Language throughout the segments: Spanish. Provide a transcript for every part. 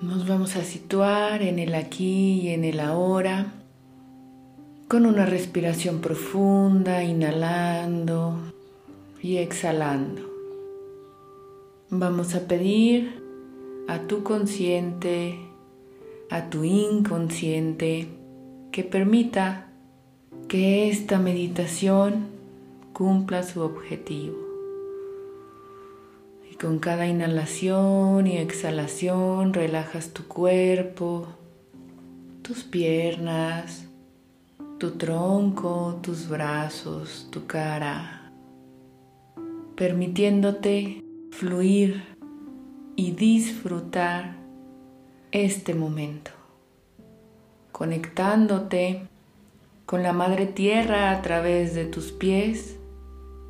Nos vamos a situar en el aquí y en el ahora con una respiración profunda, inhalando y exhalando. Vamos a pedir a tu consciente, a tu inconsciente, que permita que esta meditación cumpla su objetivo. Con cada inhalación y exhalación relajas tu cuerpo, tus piernas, tu tronco, tus brazos, tu cara, permitiéndote fluir y disfrutar este momento, conectándote con la Madre Tierra a través de tus pies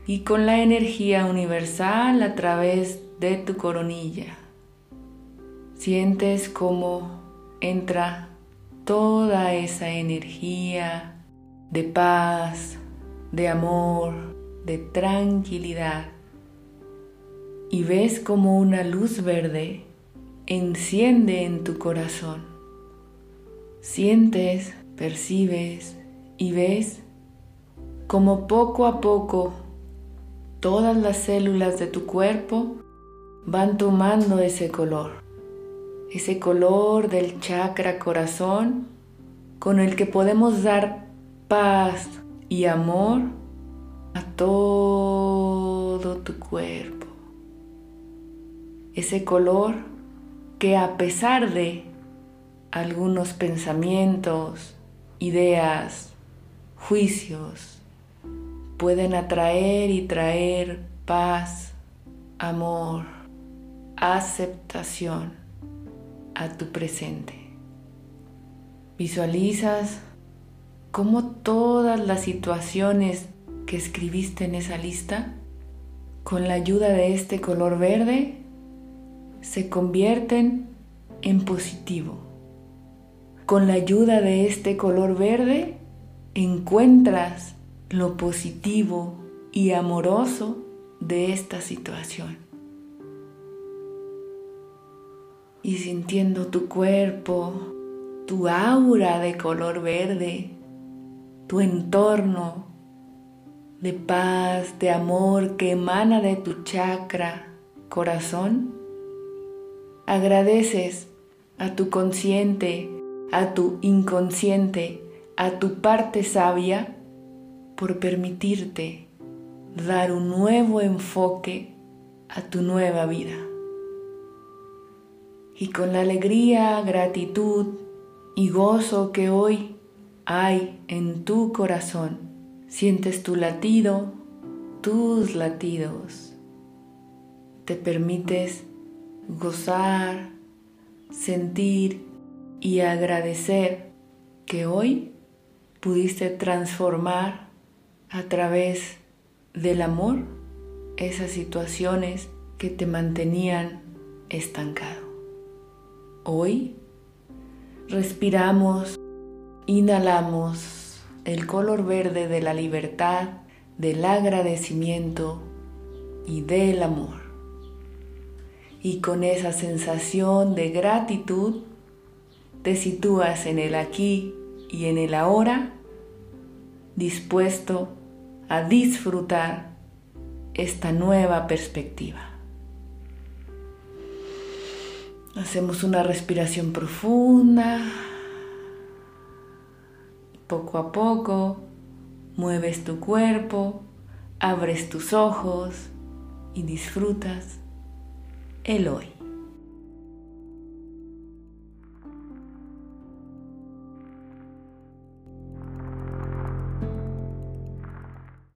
y con la energía universal a través de tu coronilla. Sientes cómo entra toda esa energía de paz, de amor, de tranquilidad y ves como una luz verde enciende en tu corazón. Sientes, percibes y ves como poco a poco todas las células de tu cuerpo van tomando ese color, ese color del chakra corazón con el que podemos dar paz y amor a todo tu cuerpo. Ese color que a pesar de algunos pensamientos, ideas, juicios, pueden atraer y traer paz, amor, aceptación a tu presente. Visualizas cómo todas las situaciones que escribiste en esa lista, con la ayuda de este color verde, se convierten en positivo. Con la ayuda de este color verde, encuentras lo positivo y amoroso de esta situación. Y sintiendo tu cuerpo, tu aura de color verde, tu entorno de paz, de amor que emana de tu chakra, corazón, agradeces a tu consciente, a tu inconsciente, a tu parte sabia por permitirte dar un nuevo enfoque a tu nueva vida. Y con la alegría, gratitud y gozo que hoy hay en tu corazón, sientes tu latido, tus latidos. Te permites gozar, sentir y agradecer que hoy pudiste transformar a través del amor esas situaciones que te mantenían estancado. Hoy respiramos, inhalamos el color verde de la libertad, del agradecimiento y del amor. Y con esa sensación de gratitud te sitúas en el aquí y en el ahora, dispuesto a disfrutar esta nueva perspectiva. Hacemos una respiración profunda. Poco a poco mueves tu cuerpo, abres tus ojos y disfrutas el hoy.